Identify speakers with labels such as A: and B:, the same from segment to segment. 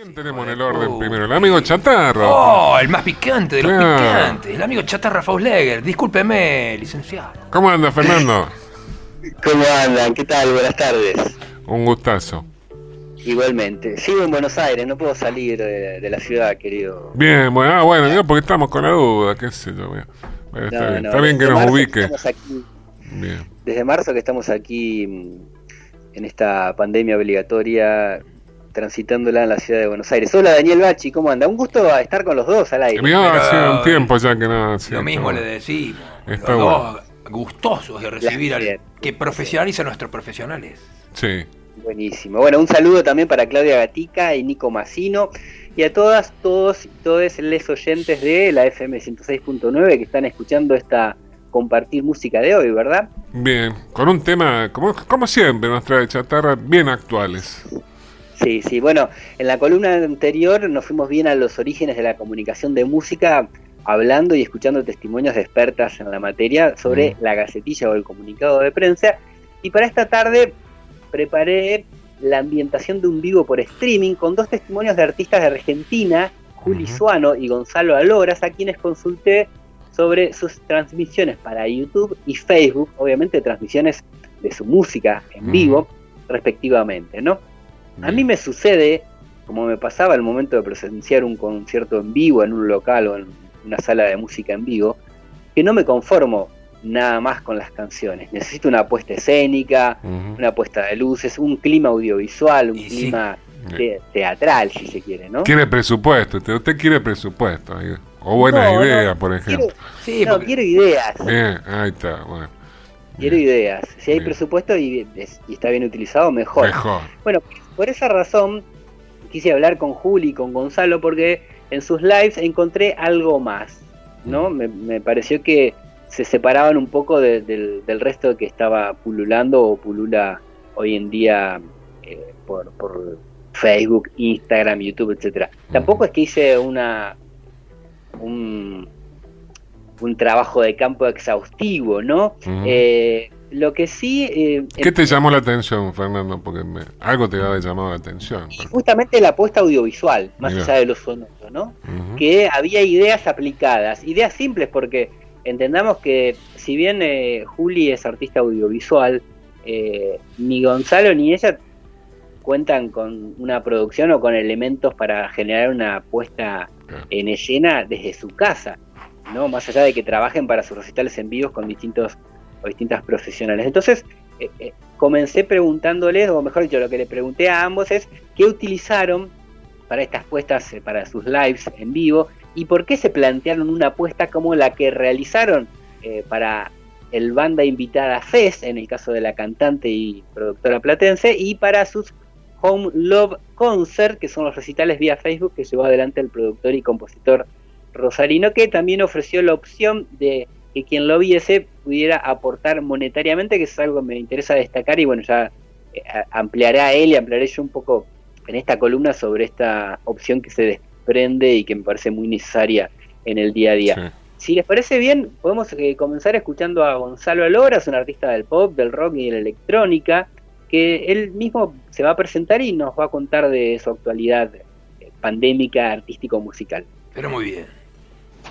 A: ¿Quién tenemos en el orden primero? El amigo Chatarro.
B: Oh, el más picante de los
A: Claro.
B: picantes. El amigo Chatarra Fausleger. Discúlpeme, licenciado.
A: ¿Cómo anda, Fernando?
C: ¿Cómo andan? ¿Qué tal? Buenas tardes.
A: Un gustazo.
C: Igualmente. Sigo en Buenos Aires, no puedo salir de, de la ciudad, querido.
A: Bien, bueno, ah, bueno, no, porque estamos con la duda, qué sé yo. Bueno, está
C: No,
A: bien,
C: no,
A: está bien que nos ubique.
C: estamos aquí-
A: Bien.
C: desde marzo que estamos aquí mm, en esta pandemia obligatoria, transitándola en la ciudad de Buenos Aires. Hola Daniel Bachi, ¿cómo anda? Un gusto estar con los dos al aire.
A: Mirá,
B: Pero-
A: hace un tiempo ya que no.
B: Lo mismo le decimos.
A: Está
B: los
A: bueno.
B: dos gustosos de recibir al que profesionaliza a nuestros profesionales.
A: Sí.
C: Buenísimo. Bueno, un saludo también para Claudia Gatica y Nico Massino y a todas, todos y todos les oyentes de la FM 106.9 que están escuchando esta compartir música de hoy, ¿verdad?
A: Bien. Con un tema, como, como siempre, nos trae chatarra bien actuales.
C: Sí, sí. Bueno, en la columna anterior nos fuimos bien a los orígenes de la comunicación de música, hablando y escuchando testimonios de expertas en la materia sobre
A: Mm.
C: la gacetilla o el comunicado de prensa. Y para esta tarde preparé la ambientación de un vivo por streaming con dos testimonios de artistas de Argentina, Juli. Suano y Gonzalo Aloras, a quienes consulté sobre sus transmisiones para YouTube y Facebook, obviamente transmisiones de su música en
A: Ujú.
C: vivo, respectivamente, ¿no? A mí me sucede, como me pasaba al momento de presenciar un concierto en vivo en un local o en una sala de música en vivo, que no me conformo nada más con las canciones. Necesito una puesta escénica, una puesta de luces, un clima audiovisual, un
B: Y
C: clima te- teatral, si se quiere, ¿no?
A: Quiere presupuesto, usted, usted quiere presupuesto. O buena
C: No,
A: idea,
C: no,
A: por ejemplo.
C: Quiero,
B: Sí,
C: no,
B: porque-
C: quiero ideas.
A: Bien, ahí está, bueno.
C: Quiero
A: Bien.
C: ideas. Si hay
A: Bien.
C: presupuesto y, y está bien utilizado, mejor.
A: Mejor.
C: Bueno, por esa razón quise hablar con Juli y con Gonzalo porque en sus lives encontré algo más, ¿no? Me, me pareció que se separaban un poco de- del, del resto que estaba pululando o pulula hoy en día eh, por, por Facebook, Instagram, YouTube, etcétera. Tampoco es que hice una un, un trabajo de campo exhaustivo, ¿no?
A: Ujú.
C: Eh, lo que sí eh,
A: ¿Qué te llamó la atención, Fernando? Porque me- algo te va a haber llamado la atención.
C: Y justamente la apuesta audiovisual, más
A: Mirá.
C: allá de lo sonoro, ¿no? Que había ideas aplicadas, ideas simples porque entendamos que si bien eh, Juli es artista audiovisual, eh, ni Gonzalo ni ella cuentan con una producción o con elementos para generar una puesta
A: Claro.
C: en escena desde su casa, ¿no? Más allá de que trabajen para sus recitales en vivos con distintos o distintas profesionales. Entonces, eh, eh, comencé preguntándoles, o mejor dicho, lo que le pregunté a ambos es qué utilizaron para estas puestas, eh, para sus lives en vivo, y por qué se plantearon una apuesta como la que realizaron para el banda invitada Fez, en el caso de la cantante y productora platense, y para sus Home Love Concert, que son los recitales vía Facebook que llevó adelante el productor y compositor Rosarino, que también ofreció la opción de que quien lo viese pudiera aportar monetariamente, que es algo que me interesa destacar y bueno, ya eh, a- ampliaré a él y ampliaré yo un poco en esta columna sobre esta opción que se desprende y que me parece muy necesaria en el día a día.
A: Sí.
C: Si les parece bien, podemos eh, comenzar escuchando a Gonzalo Aloras, un artista del pop, del rock y de la electrónica, que él mismo se va a presentar y nos va a contar de su actualidad eh, pandémica, artístico-musical.
B: Pero muy bien.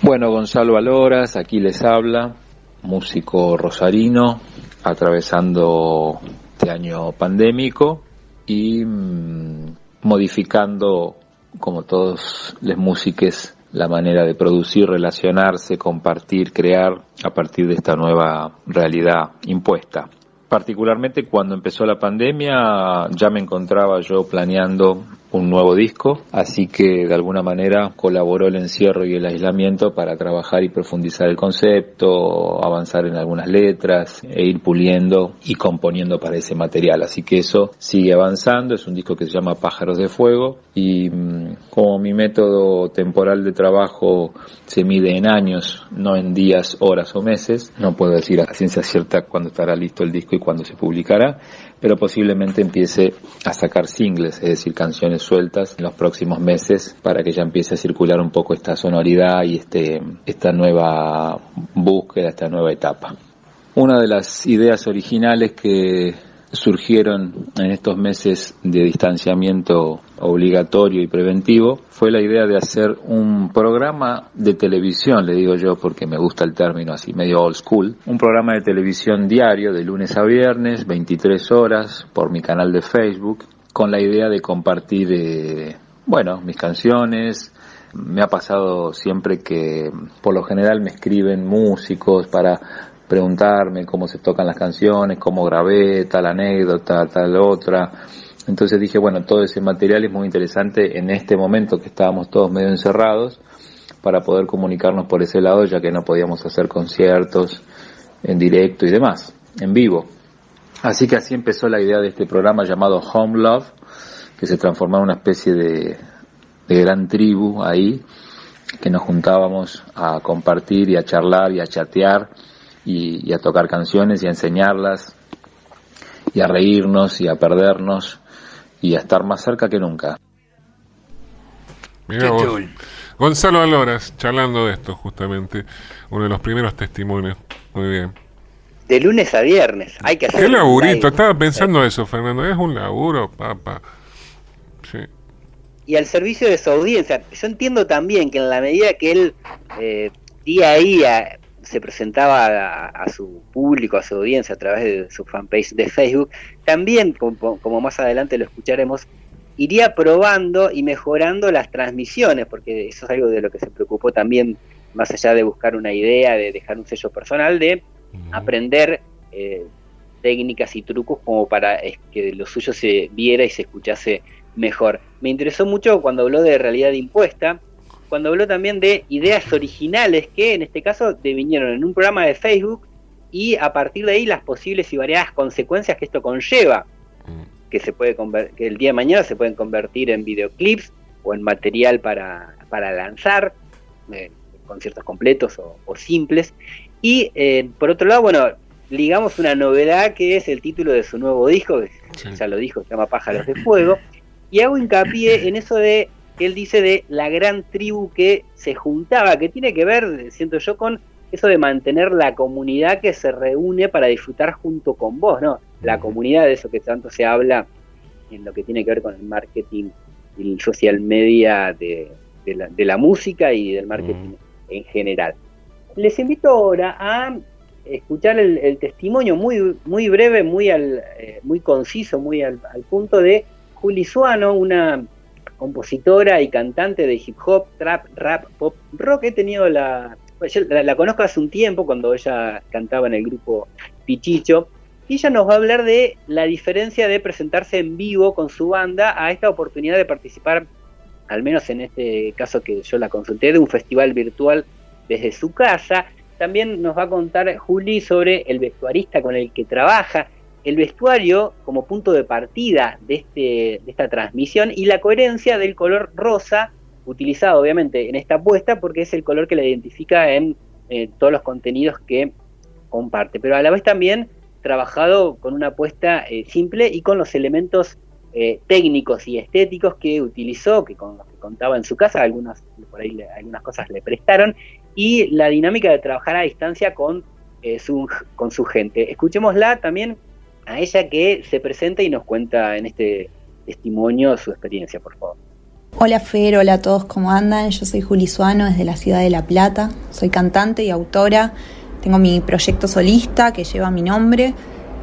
D: Bueno, Gonzalo Aloras, aquí les habla, músico rosarino, atravesando este año pandémico y mm, modificando, como todos los músicos, la manera de producir, relacionarse, compartir, crear a partir de esta nueva realidad impuesta. Particularmente cuando empezó la pandemia ya me encontraba yo planeando un nuevo disco, así que de alguna manera colaboró el encierro y el aislamiento para trabajar y profundizar el concepto, avanzar en algunas letras e ir puliendo y componiendo para ese material. Así que eso sigue avanzando, es un disco que se llama Pájaros de Fuego y mm, como mi método temporal de trabajo se mide en años, no en días, horas o meses, no puedo decir a ciencia cierta cuándo estará listo el disco y cuándo se publicará, pero posiblemente empiece a sacar singles, es decir, canciones sueltas en los próximos meses para que ya empiece a circular un poco esta sonoridad y este, esta nueva búsqueda, esta nueva etapa. Una de las ideas originales que surgieron en estos meses de distanciamiento obligatorio y preventivo fue la idea de hacer un programa de televisión, le digo yo porque me gusta el término así medio old school, un programa de televisión diario de lunes a viernes, 23 horas por mi canal de Facebook, con la idea de compartir, eh, bueno, mis canciones, me ha pasado siempre que por lo general me escriben músicos para preguntarme cómo se tocan las canciones, cómo grabé tal anécdota, tal otra. Entonces dije, bueno, todo ese material es muy interesante en este momento que estábamos todos medio encerrados para poder comunicarnos por ese lado, ya que no podíamos hacer conciertos en directo y demás, en vivo. Así que así empezó la idea de este programa llamado Home Love, que se transformó en una especie de, gran tribu ahí, que nos juntábamos a compartir y a charlar y a chatear y, a tocar canciones y a enseñarlas y a reírnos y a perdernos y a estar más cerca que nunca.
A: Mira vos. Gonzalo Aloras, charlando de esto justamente, uno de los primeros testimonios. Muy bien.
C: De lunes a viernes, hay que hacer...
A: Qué laburito, estaba pensando eso, Fernando, es un laburo, papá. Sí.
C: Y al servicio de su audiencia, yo entiendo también que en la medida que él eh, día a día se presentaba a, su público, a su audiencia a través de su fanpage de Facebook, también, como, más adelante lo escucharemos, iría probando y mejorando las transmisiones, porque eso es algo de lo que se preocupó también, más allá de buscar una idea, de dejar un sello personal, de aprender eh, técnicas y trucos como para que lo suyo se viera y se escuchase mejor. Me interesó mucho cuando habló de realidad impuesta, cuando habló también de ideas originales que en este caso devinieron en un programa de Facebook y a partir de ahí las posibles y variadas consecuencias que esto conlleva, mm. que se puede que el día de mañana se pueden convertir en videoclips o en material para, para lanzar, eh, conciertos completos o, simples. Y eh, por otro lado, bueno, ligamos una novedad que es el título de su nuevo disco, que ya lo dijo, se llama Pájaros de Fuego, y hago hincapié en eso de que él dice de la gran tribu que se juntaba, que tiene que ver, siento yo, con eso de mantener la comunidad que se reúne para disfrutar junto con vos, ¿no? La comunidad de eso que tanto se habla en lo que tiene que ver con el marketing y el social media de, la, música y del marketing en general. Les invito ahora a escuchar el, testimonio muy, muy breve, muy, al, eh, muy conciso, muy al, al punto de Juli Suano, una compositora y cantante de hip hop, trap, rap, pop, rock. He tenido la, yo la, conozco hace un tiempo cuando ella cantaba en el grupo Pichicho. Y ella nos va a hablar de la diferencia de presentarse en vivo con su banda a esta oportunidad de participar, al menos en este caso que yo la consulté, de un festival virtual desde su casa. También nos va a contar Juli sobre el vestuarista con el que trabaja, el vestuario como punto de partida de, este, de esta transmisión y la coherencia del color rosa utilizado obviamente en esta apuesta porque es el color que la identifica en eh, todos los contenidos que comparte, pero a la vez también trabajado con una apuesta eh, simple y con los elementos eh, técnicos y estéticos que utilizó, que con los que contaba en su casa, algunas por ahí algunas cosas le prestaron, y la dinámica de trabajar a distancia con, su, con su gente. Escuchémosla también a ella que se presenta y nos cuenta en este testimonio su experiencia, por favor.
E: Hola Fer, hola a todos, ¿cómo andan? Yo soy Juli Suano desde la ciudad de La Plata, soy cantante y autora, tengo mi proyecto solista que lleva mi nombre.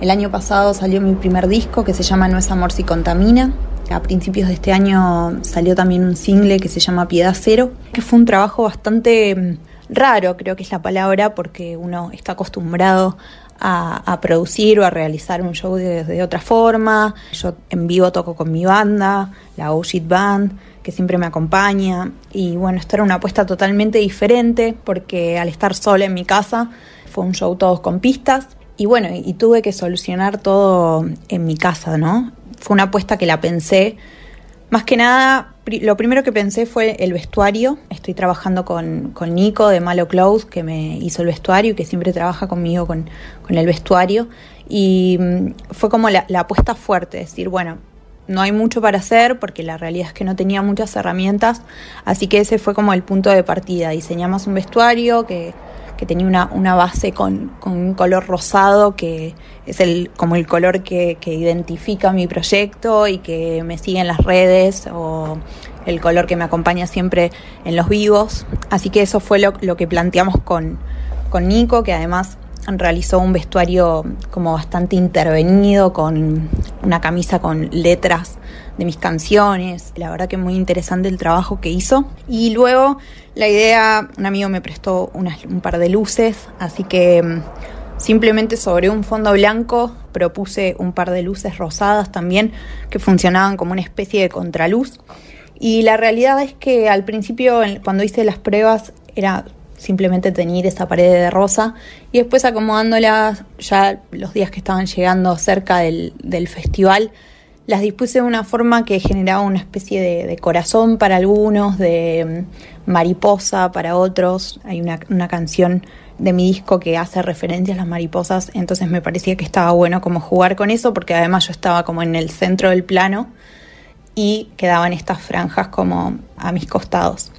E: El año pasado salió mi primer disco que se llama No es amor si contamina. A principios de este año salió también un single que se llama Piedad Cero, que fue un trabajo bastante mm, raro, creo que es la palabra, porque uno está acostumbrado a, producir o a realizar un show de, otra forma. Yo en vivo toco con mi banda, la O-Shit Band, que siempre me acompaña. Y bueno, esto era una apuesta totalmente diferente porque al estar sola en mi casa fue un show todos con pistas. Y bueno, y tuve que solucionar todo en mi casa, ¿no? Fue una apuesta que la pensé Más que nada, lo primero que pensé fue el vestuario. Estoy trabajando con, con Nico de Malo Clothes, que me hizo el vestuario y que siempre trabaja conmigo con, con el vestuario. Y mm, fue como la, apuesta fuerte, decir, bueno, no hay mucho para hacer porque la realidad es que no tenía muchas herramientas, así que ese fue como el punto de partida. Diseñamos un vestuario que, que tenía una, una base con, con, un color rosado que es el, como el color que, que, identifica mi proyecto y que me sigue en las redes o el color que me acompaña siempre en los vivos. Así que eso fue lo, lo que planteamos con, con Nico, que además realizó un vestuario como bastante intervenido, con una camisa con letras de mis canciones. La verdad que muy interesante el trabajo que hizo. Y luego la idea, un amigo me prestó un par de luces, así que mm, simplemente sobre un fondo blanco propuse un par de luces rosadas también que funcionaban como una especie de contraluz. Y la realidad es que al principio, cuando hice las pruebas, era simplemente teñir esa pared de rosa y después acomodándolas ya los días que estaban llegando cerca del, del festival, las dispuse de una forma que generaba una especie de, corazón para algunos, de mm, mariposa para otros. Hay una, una, canción de mi disco que hace referencia a las mariposas, entonces me parecía que estaba bueno como jugar con eso, porque además yo estaba como en el centro del plano y quedaban estas franjas como a mis costados.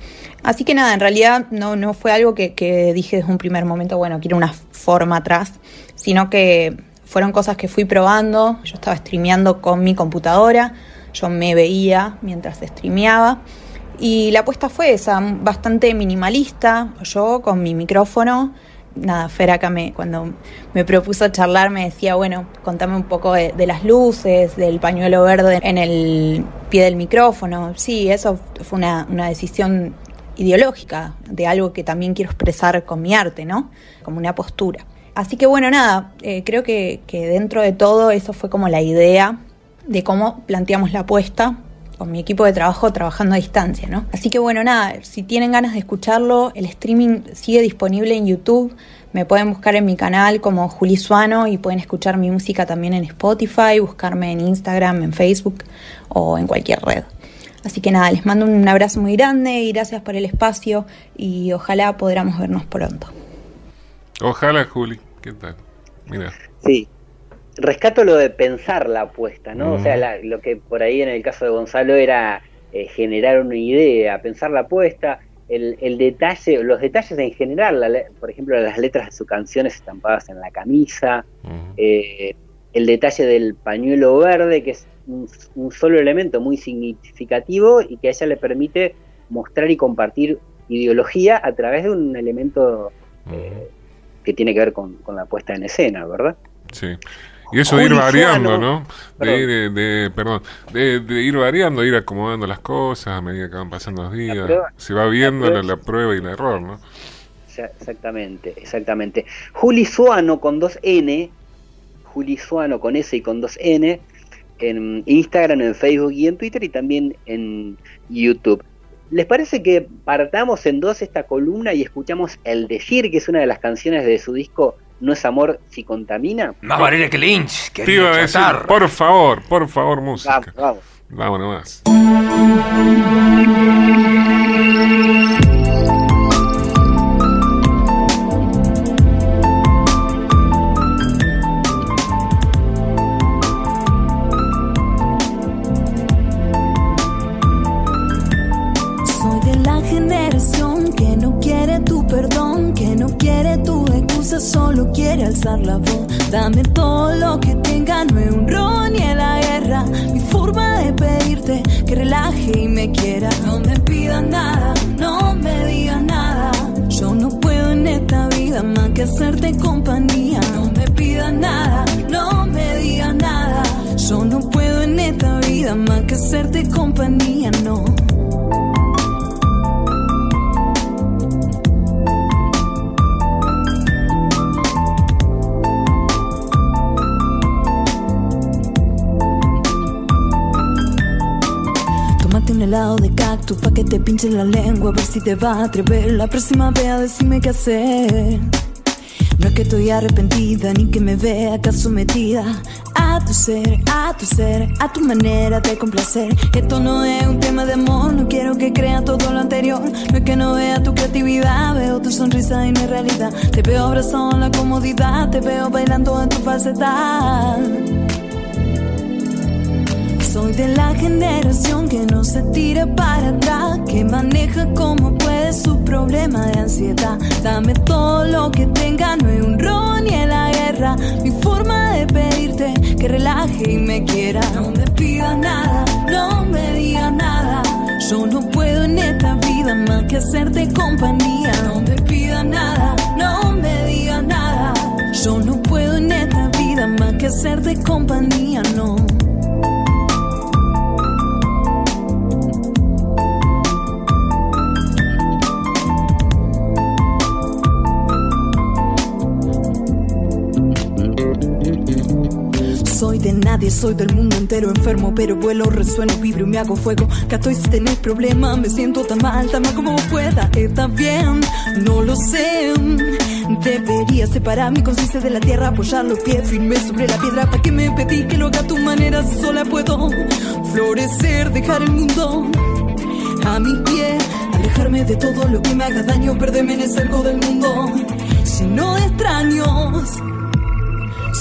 E: Así que nada, en realidad no, no fue algo que, dije desde un primer momento, bueno, quiero una forma atrás, sino que fueron cosas que fui probando. Yo estaba streameando con mi computadora, yo me veía mientras streameaba. Y la apuesta fue esa, bastante minimalista, yo con mi micrófono. Nada, Fer me, cuando me propuso charlar me decía, bueno, contame un poco de, de, las luces, del pañuelo verde en el pie del micrófono. Sí, eso fue una, una decisión ideológica, de algo que también quiero expresar con mi arte, ¿no? Como una postura. Así que bueno, nada, eh, creo que, que, dentro de todo eso fue como la idea de cómo planteamos la apuesta con mi equipo de trabajo trabajando a distancia, ¿no? Así que bueno, nada, si tienen ganas de escucharlo, el streaming sigue disponible en YouTube, me pueden buscar en mi canal como Juli Suano y pueden escuchar mi música también en Spotify, buscarme en Instagram, en Facebook o en cualquier red. Así que nada, les mando un abrazo muy grande y gracias por el espacio y ojalá podamos vernos pronto.
A: Ojalá, Juli. ¿Qué tal? Mira.
C: Sí. Rescato lo de pensar la apuesta, ¿no? Mm. O sea, la, lo que por ahí en el caso de Gonzalo era eh, generar una idea, pensar la apuesta, el, el, detalle, los detalles en general, la, por ejemplo, las letras de sus canciones estampadas en la camisa, mm. eh, el detalle del pañuelo verde, que es un, un, solo elemento muy significativo y que a ella le permite mostrar y compartir ideología a través de un elemento eh, que tiene que ver con, con, la puesta en escena, ¿verdad?
A: Sí. Y eso de ir variando, ¿no? De ir, de, perdón, de, de, ir variando, ir acomodando las cosas a medida que van pasando los días. Prueba, Se va viendo la, la, prueba y el error, ¿no?
C: Exactamente, exactamente. Juli Suano con dos N, Juli Suano con S y con dos N, en Instagram, en Facebook y en Twitter y también en YouTube. ¿Les parece que partamos en dos esta columna y escuchamos El Decir, que es una de las canciones de su disco No es amor si contamina?
B: Más vale que Lynch, que
A: Te iba a decir, por favor, por favor, música. Vamos, vamos. Vámonos
F: solo nada, no me digas nada. Yo no puedo en esta vida más que hacerte compañía. No me pidas nada, no me digas nada. Yo no puedo en esta vida más que hacerte compañía, no. un helado cactus pa' que te pinche la lengua a ver si te va a atrever la próxima vez a decirme qué hacer. No es que estoy arrepentida ni que me vea acá sometida a tu ser, a tu ser, a tu manera de complacer. Esto no es un tema de amor, no quiero que crea todo lo anterior. No es que no vea tu creatividad, veo tu sonrisa y mi realidad. Te veo abrazado en la comodidad, te veo bailando en tu falsedad. Soy de la generación que no se tira para atrás, que maneja como puede su problema de ansiedad. Dame todo lo que tenga, no hay un ron ni en la guerra. Mi forma de pedirte que relaje y me quiera. No me pidas nada, no me digas nada. Yo no puedo en esta vida más que hacerte compañía. No me pidas nada, no me digas nada. Yo no puedo en esta vida más que hacerte compañía, no. Nadie, soy del mundo entero enfermo, pero vuelo, resueno, vibro y me hago fuego. Gato, si tenés problemas, me siento tan mal, tan mal como pueda. Está bien, no lo sé. Debería separar mi conciencia de la tierra, apoyar los pies firmes sobre la piedra. ¿Para que me pedí que lo haga a tu manera? Si sola puedo florecer, dejar el mundo a mi pie, alejarme de todo lo que me haga daño, perderme en el cerco del mundo. Lleno de extraños.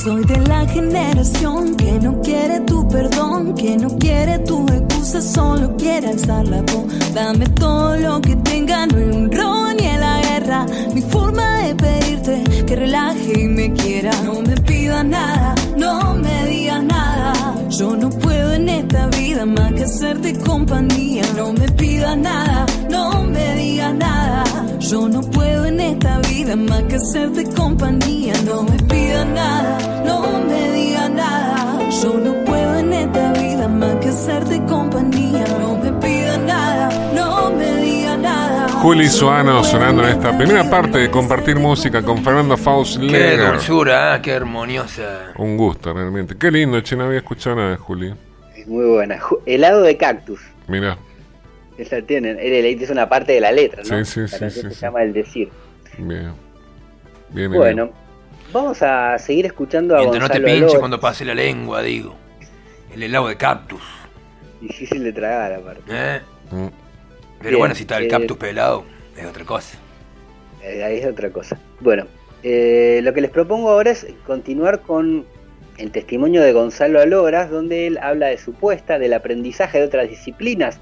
F: Soy de la generación que no quiere tu perdón, que no quiere tu excusa, solo quiere alzar la voz. Dame todo lo que tenga, no hay un ron ni en la guerra. Mi forma de pedirte que relaje y me quiera. No me pidas nada, no me digas nada. Yo no puedo en esta vida más que hacerte compañía. No me pidas nada, no me digas nada. Yo no puedo en esta vida más que hacerte compañía. No me pidas nada, no me digas nada. Yo no puedo en esta vida más que hacerte compañía. No me pidas nada, no me digas nada.
A: Juli Suano sonando en esta primera parte de compartir música con Fernando Faust
B: Qué
A: Lerner.
B: dulzura, ¿eh? qué armoniosa.
A: Un gusto realmente. Qué lindo, che, no había escuchado nada de Juli.
C: Es muy buena. Helado de cactus.
A: Mira,
C: Esa tienen. Era- Es una parte de la letra, ¿no?
A: Sí, sí,
C: La
A: sí,
C: se
A: sí.
C: llama El Decir.
A: bien. Bien,
C: Bueno, vamos a seguir escuchando a
B: Mientras no te pinche cuando pase la lengua, digo. El helado de cactus.
C: Difícil de tragar, aparte.
B: ¿eh?
A: Mm.
B: Pero
C: Bien,
B: bueno, si está el
C: eh,
B: cactus pelado, es otra cosa.
C: Eh, ahí es otra cosa. Bueno, eh, lo que les propongo ahora es continuar con el testimonio de Gonzalo Aloras, donde él habla de su puesta, del aprendizaje de otras disciplinas.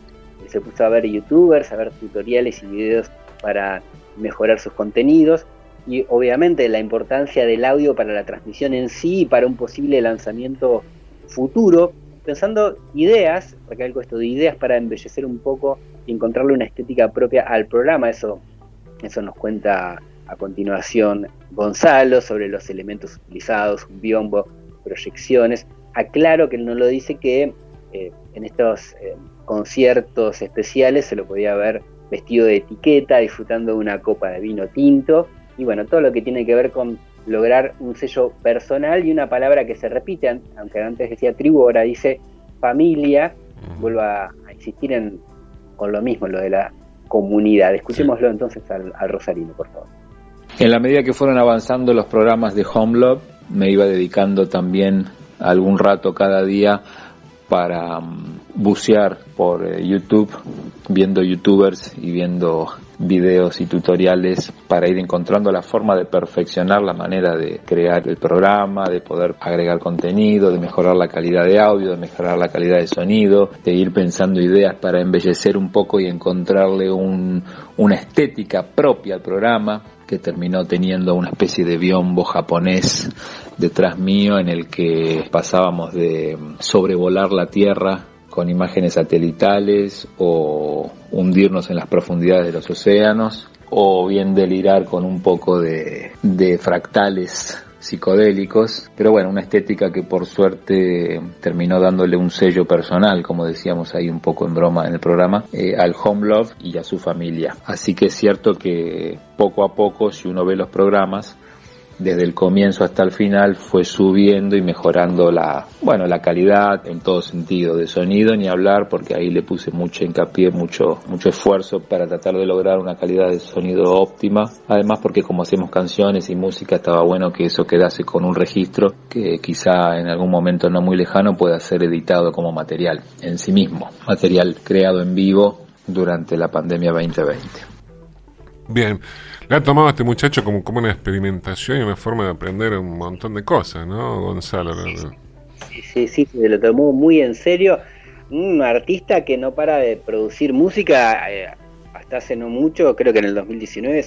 C: Se puso a ver youtubers, a ver tutoriales y videos para mejorar sus contenidos y obviamente la importancia del audio para la transmisión en sí y para un posible lanzamiento futuro, pensando ideas, recalco esto de ideas para embellecer un poco y encontrarle una estética propia al programa, eso eso nos cuenta a continuación Gonzalo sobre los elementos utilizados, un biombo, proyecciones. Aclaro que él no lo dice que eh, en estos eh, conciertos especiales se lo podía ver vestido de etiqueta, disfrutando de una copa de vino tinto y bueno, todo lo que tiene que ver con lograr un sello personal y una palabra que se repite, aunque antes decía tribu, ahora dice familia, vuelvo a, a insistir en, con lo mismo, lo de la comunidad. Escuchémoslo entonces al, al Rosarino, por favor.
D: En la medida que fueron avanzando los programas de Home Love, me iba dedicando también algún rato cada día para mm, bucear por eh, YouTube, viendo youtubers y viendo videos y tutoriales para ir encontrando la forma de perfeccionar la manera de crear el programa, de poder agregar contenido, de mejorar la calidad de audio, de mejorar la calidad de sonido, de ir pensando ideas para embellecer un poco y encontrarle un- una estética propia al programa terminó teniendo una especie de biombo japonés detrás mío en el que pasábamos de sobrevolar la Tierra con imágenes satelitales o hundirnos en las profundidades de los océanos o bien delirar con un poco de fractales psicodélicos, pero bueno, una estética que por suerte terminó dándole un sello personal, como decíamos ahí un poco en broma en el programa, eh, al Home Love y a su familia. Así que es cierto que poco a poco, si uno ve los programas, desde el comienzo hasta el final fue subiendo y mejorando la, bueno, la calidad en todo sentido de sonido, ni hablar, porque ahí le puse mucho hincapié, mucho, mucho esfuerzo para tratar de lograr una calidad de sonido óptima. Además, porque como hacemos canciones y música, estaba bueno que eso quedase con un registro que quizá en algún momento no muy lejano pueda ser editado como material en sí mismo, material creado en vivo durante la pandemia 2020.
A: Bien, le ha tomado este muchacho como, como una experimentación y una forma de aprender un montón de cosas, ¿no, Gonzalo?
C: Sí, sí, sí, se lo tomó muy en serio. Un artista que no para de producir música, eh, hasta hace no mucho, creo que en el 2019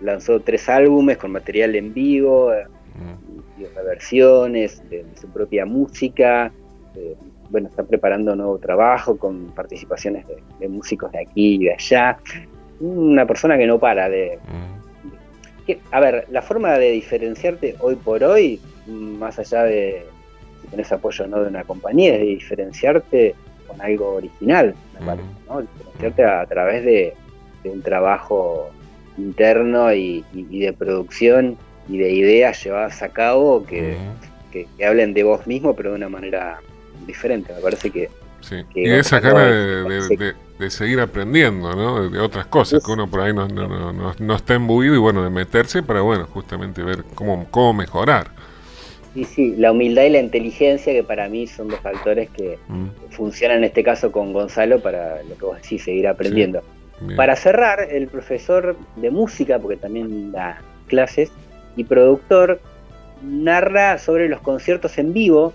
C: lanzó tres álbumes con material en vivo, eh, mm. y reversiones de, su propia música. Eh, bueno, está preparando un nuevo trabajo con participaciones de, músicos de aquí y de allá. Una persona que no para de, a ver, la forma de diferenciarte hoy por hoy, más allá de si tenés apoyo o no de una compañía, es de diferenciarte con algo original, me parece, ¿no? Diferenciarte a, través de, un trabajo interno y, de producción y de ideas llevadas a cabo que, hablen de vos mismo, pero de una manera diferente. Me parece que.
A: Sí. y esa cara de, de seguir aprendiendo, ¿no? De otras cosas, que uno por ahí no, no, no, no, está embuido y bueno, de meterse para, bueno, justamente ver cómo, cómo mejorar.
C: Sí, sí, la humildad y la inteligencia que para mí son dos factores que mm. funcionan en este caso con Gonzalo para lo que vos decís, seguir aprendiendo. Para cerrar, el profesor de música, porque también da clases, y productor, narra sobre los conciertos en vivo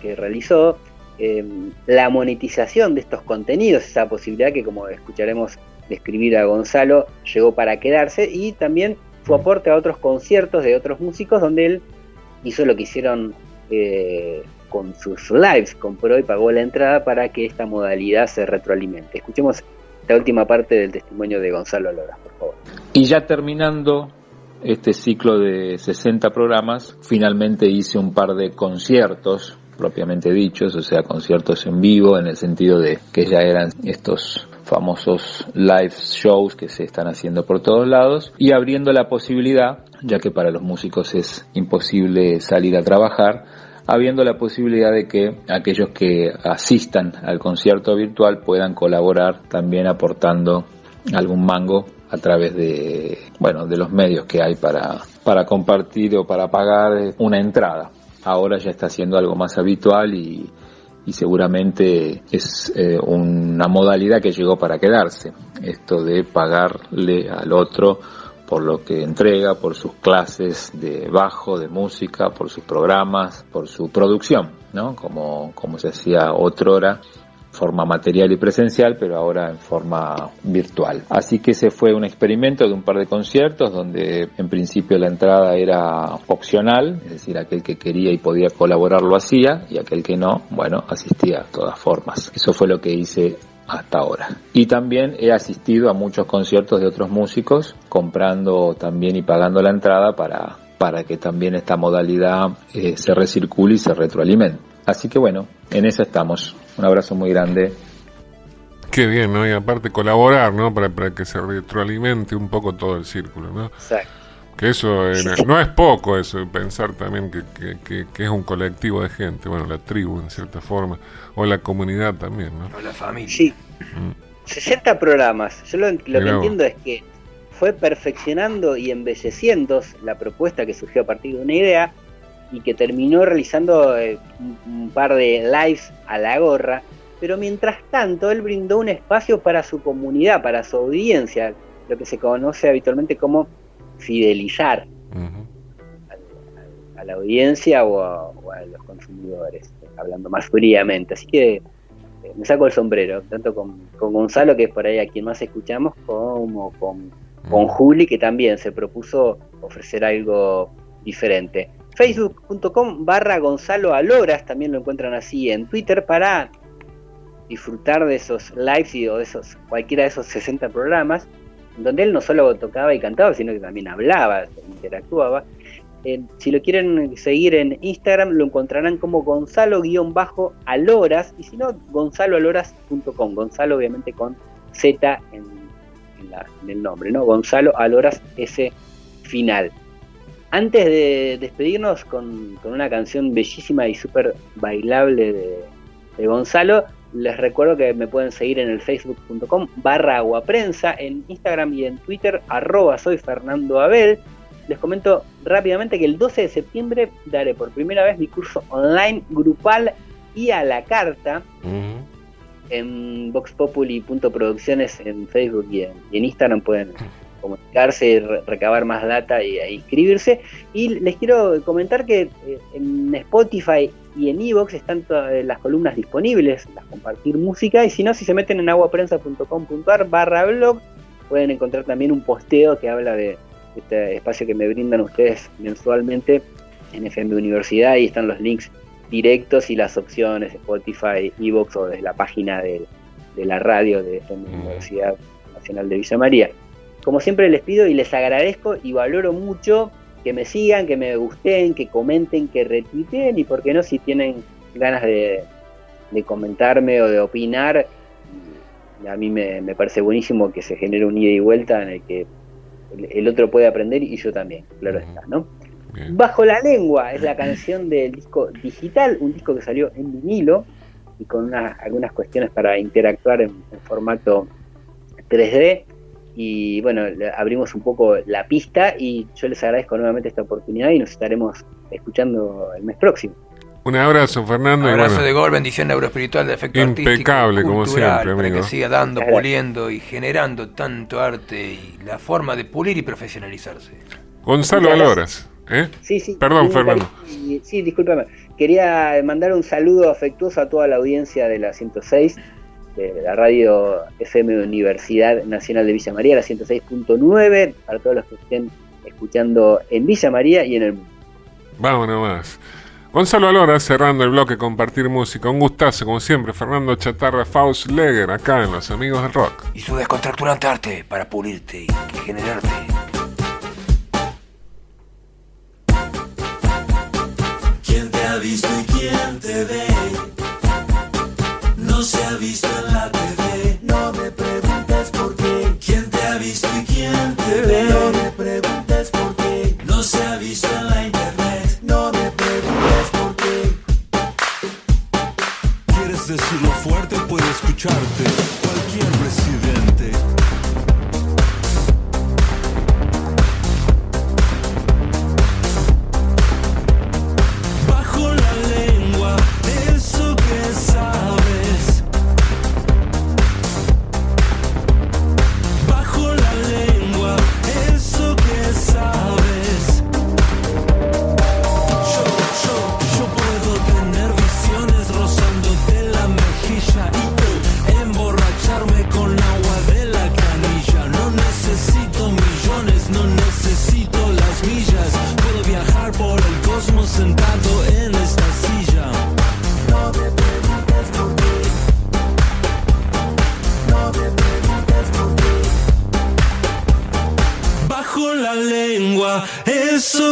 C: que realizó Em, la monetización de estos contenidos, esa posibilidad que como escucharemos describir a Gonzalo, llegó para quedarse y también su aporte a otros conciertos de otros músicos donde él hizo lo que hicieron eh, con sus lives, compró y pagó la entrada para que esta modalidad se retroalimente. Escuchemos la última parte del testimonio de Gonzalo Loras, por favor.
D: Y ya terminando este ciclo de 60 programas, finalmente hice un par de conciertos propiamente dichos, o sea, conciertos en vivo, en el sentido de que ya eran estos famosos live shows que se están haciendo por todos lados y abriendo la posibilidad, ya que para los músicos es imposible salir a trabajar, habiendo la posibilidad de que aquellos que asistan al concierto virtual puedan colaborar también aportando algún mango a través de bueno de los medios que hay para para compartir o para pagar una entrada ahora ya está siendo algo más habitual y, seguramente es eh, una modalidad que llegó para quedarse, esto de pagarle al otro por lo que entrega, por sus clases de bajo, de música, por sus programas, por su producción, ¿no? Como, como se hacía otrora forma material y presencial, pero ahora en forma virtual. Así que ese fue un experimento de un par de conciertos donde en principio la entrada era opcional, es decir, aquel que quería y podía colaborar lo hacía y aquel que no, bueno, asistía de todas formas. Eso fue lo que hice hasta ahora. Y también he asistido a muchos conciertos de otros músicos, comprando también y pagando la entrada para, para que también esta modalidad eh, se recircule y se retroalimente. Así que bueno, en eso estamos. Un abrazo muy grande.
A: Qué bien, ¿no? Y aparte colaborar, ¿no? Para, para que se retroalimente un poco todo el círculo, ¿no? Exacto. Que eso eh, no es poco, eso, pensar también que, que, es un colectivo de gente, bueno, la tribu en cierta forma, o la comunidad también, ¿no?
B: O la familia.
C: Sí. 60 mm. programas. Yo lo, lo que entiendo es que fue perfeccionando y embelleciendo la propuesta que surgió a partir de una idea y que terminó realizando eh, un, par de lives a la gorra, pero mientras tanto él brindó un espacio para su comunidad, para su audiencia, lo que se conoce habitualmente como fidelizar a, la audiencia o a, los consumidores, hablando más fríamente. Así que eh, me saco el sombrero, tanto con, Gonzalo, que es por ahí a quien más escuchamos, como con, con Juli, que también se propuso ofrecer algo diferente facebook.com barra Gonzalo Aloras, también lo encuentran así en Twitter para disfrutar de esos lives y o de esos, cualquiera de esos 60 programas, donde él no solo tocaba y cantaba, sino que también hablaba, interactuaba. Eh, si lo quieren seguir en Instagram, lo encontrarán como Gonzalo-Aloras, y si no, gonzaloaloras.com, Gonzalo obviamente con Z en, en el nombre, ¿no? Gonzalo Aloras, ese final. Antes de despedirnos con, una canción bellísima y súper bailable de, Gonzalo, les recuerdo que me pueden seguir en el facebook.com barra aguaprensa, en Instagram y en Twitter arroba soy Fernando Abel. Les comento rápidamente que el 12 de septiembre daré por primera vez mi curso online grupal y a la carta en voxpopuli.producciones en Facebook y en Instagram pueden comunicarse, recabar más data y, inscribirse. Y les quiero comentar que eh, en Spotify y en Evox están todas las columnas disponibles, las compartir música, y si no, si se meten en aguaprensa.com.ar barra blog, pueden encontrar también un posteo que habla de este espacio que me brindan ustedes mensualmente en FM Universidad, y están los links directos y las opciones Spotify, Evox o desde la página de, de la radio de FM Universidad Nacional de Villa María. Como siempre les pido y les agradezco y valoro mucho que me sigan, que me gusten, que comenten, que retuiteen y por qué no si tienen ganas de, comentarme o de opinar, a mí me, parece buenísimo que se genere un ida y vuelta en el que el, otro puede aprender y yo también, claro está, ¿no? Bajo la lengua es la canción del disco digital, un disco que salió en vinilo y con algunas cuestiones para interactuar en, en formato 3D y bueno, abrimos un poco la pista y yo les agradezco nuevamente esta oportunidad y nos estaremos escuchando el mes próximo.
A: Un abrazo, Fernando.
B: Un abrazo de gol, bendición neuroespiritual de efecto
A: Impecable, como siempre,
B: Para que siga dando, puliendo y generando tanto arte y la forma de pulir y profesionalizarse.
A: Gonzalo Aloras. ¿eh?
C: Sí, sí.
A: Perdón, Fernando.
C: Sí, discúlpame. Quería mandar un saludo afectuoso a toda la audiencia de la 106 de la radio FM Universidad Nacional de Villa María, la 106.9, para todos los que estén escuchando en Villa María y en el mundo.
A: Vamos nomás. Gonzalo Alora cerrando el bloque Compartir Música. Un gustazo, como siempre. Fernando Chatarra, Faust Leger, acá en Los Amigos del Rock.
B: Y su descontracturante arte para pulirte y generarte.
F: ¿Quién te ha visto y quién te ve? No se ha visto en la TV. No me preguntes por qué. ¿Quién te ha visto y quién te ve? No me preguntes por qué. No se ha visto en la internet. No me preguntes por qué.
G: ¿Quieres decirlo fuerte? Puede escucharte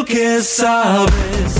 H: que sabes.